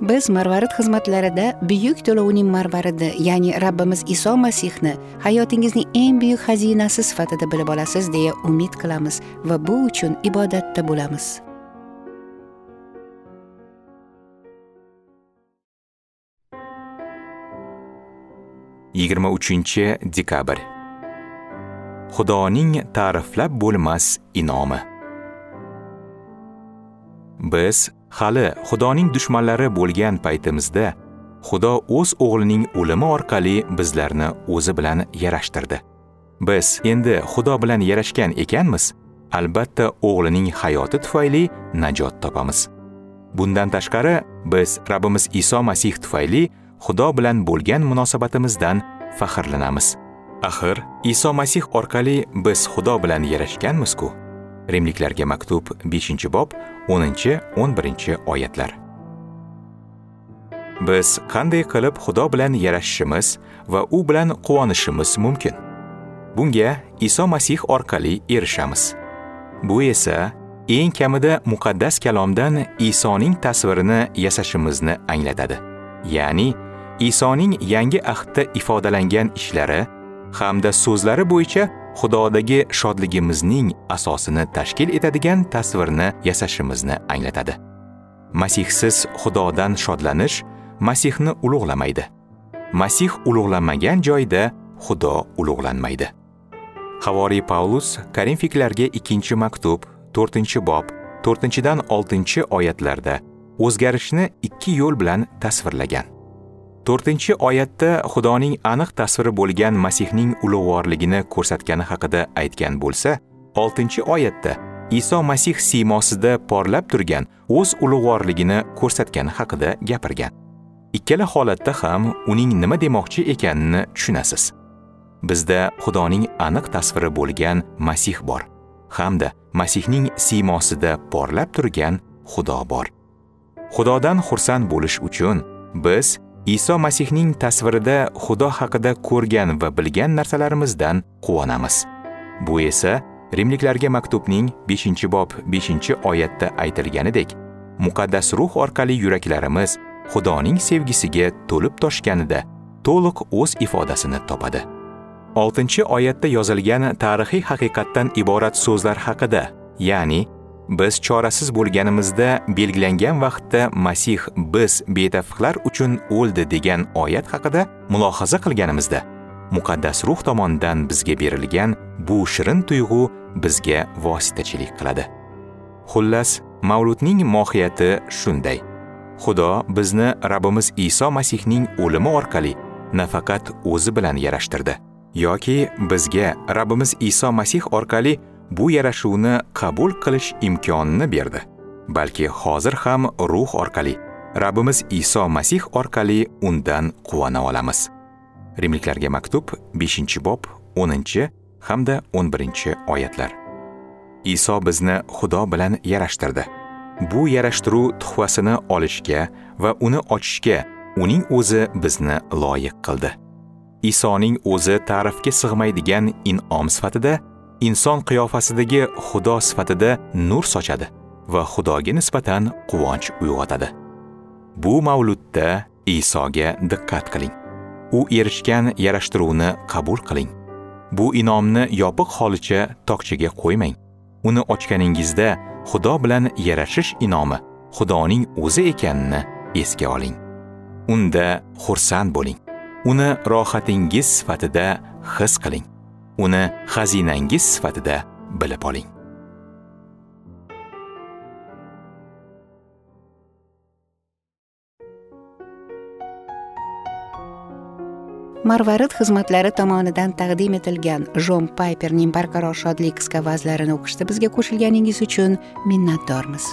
Biz marvarid xizmatlarida buyuk to'lovning marvaridi ya'ni rabbimiz iso masihni hayotingizning eng buyuk xazinasi sifatida bilib olasiz deya umid qilamiz va bu uchun ibodatda bo'lamiz. Yigirma uchinchi dekabr. Xudoning ta'riflab bo'lmas inomi. Biz hali xudoning dushmanlari bo'lgan paytimizda xudo o'z o'g'lining o'limi orqali bizlarni o'zi bilan yarashtirdi. Biz endi xudo bilan yarashgan ekanmiz albatta o'g'lining hayoti tufayli najot topamiz. Bundan tashqari biz rabbimiz iso masih tufayli xudo bilan bo'lgan munosabatimizdan faxrlanamiz. Axir iso masih orqali biz xudo bilan yarashganmiz-ku. Rimliklarga maktub 5 bob 10-11 oyatlar. Biz qanday qilib xudo bilan yarashishimiz va u bilan quvonishimiz mumkin? Bunga iso masih orqali erishamiz. Bu esa eng kamida muqaddas kalomdan isoning tasvirini yasashimizni anglatadi. Ya'ni isoning yangi ahdda ifodalangan ishlari hamda so'zlari bo'yicha xudodagi shodligimizning asosini tashkil etadigan tasvirni yasashimizni anglatadi. Masihsiz xudodan shodlanish masihni ulug'lamaydi. Masih ulug'lanmagan joyda xudo ulug'lanmaydi. Havoriy pavlus korinfiklarga ikkinchi maktub to'rtinchi bob to'rtinchidan oltinchi oyatlarda o'zgarishni ikki yo'l bilan tasvirlagan. To'rtinchi oyatda xudoning aniq tasviri bo'lgan masihning ulug'vorligini ko'rsatgani haqida aytgan bo'lsa oltinchi oyatda iso masih siymosida porlab turgan o'z ulug'vorligini ko'rsatgani haqida gapirgan. Ikkala holatda ham uning nima demoqchi ekanini tushunasiz. Bizda xudoning aniq tasviri bo'lgan masih bor hamda masihning siymosida porlab turgan xudo bor. Xudodan xursand bo'lish uchun biz iso masihning tasvirida xudo haqida ko'rgan va bilgan narsalarimizdan quvonamiz. Bu esa rimliklarga maktubning 5 bob 5 oyatda aytilganidek muqaddas ruh orqali yuraklarimiz xudoning sevgisiga to'lib toshganida to'liq o'z ifodasini topadi. 6 oyatda yozilgan tarixiy haqiqatdan iborat so'zlar haqida ya'ni biz chorasiz bo'lganimizda belgilangan vaqtda masih biz betafqlar uchun o'ldi degan oyat haqida mulohaza qilganimizda. Muqaddas ruh tomonidan bizga berilgan bu shirin tuyg'u bizga vositachilik qiladi. Xullas mavludning mohiyati shunday. Xudo bizni rabbimiz iso masihning o'limi orqali nafaqat o'zi bilan yarashtirdi. Yoki bizga rabbimiz iso masih orqali bu yarashuvni qabul qilish imkonini berdi. Balki hozir ham ruh orqali rabbimiz iso masih orqali undan quvona olamiz. Rimliklarga maktub 5 bob 10 hamda 11 oyatlar. Iso bizni xudo bilan yarashtirdi. Bu yarashtiruv tuhfasini olishga va uni ochishga uning o'zi bizni loyiq qildi. Isoning o'zi ta'rifga sig'maydigan in'om sifatida inson qiyofasidagi xudo sifatida nur sochadi va xudoga nisbatan quvonch uyg'otadi. Bu mavludda isoga diqqat qiling. U erishgan yarashtiruvni qabul qiling. Bu inomni yopiq holicha tokchaga qo'ymang. Uni ochganingizda xudo bilan yarashish inomi xudoning o'zi ekanini esga oling. Unda xursand bo'ling. Uni rohatingiz sifatida his qiling. Uni xazinangiz sifatida bilib oling. Marvarid xizmatlari tomonidan taqdim etilgan jon payperning barqaror shodlik qisqa vazlarini o'qishda bizga qo'shilganingiz uchun minnatdormiz.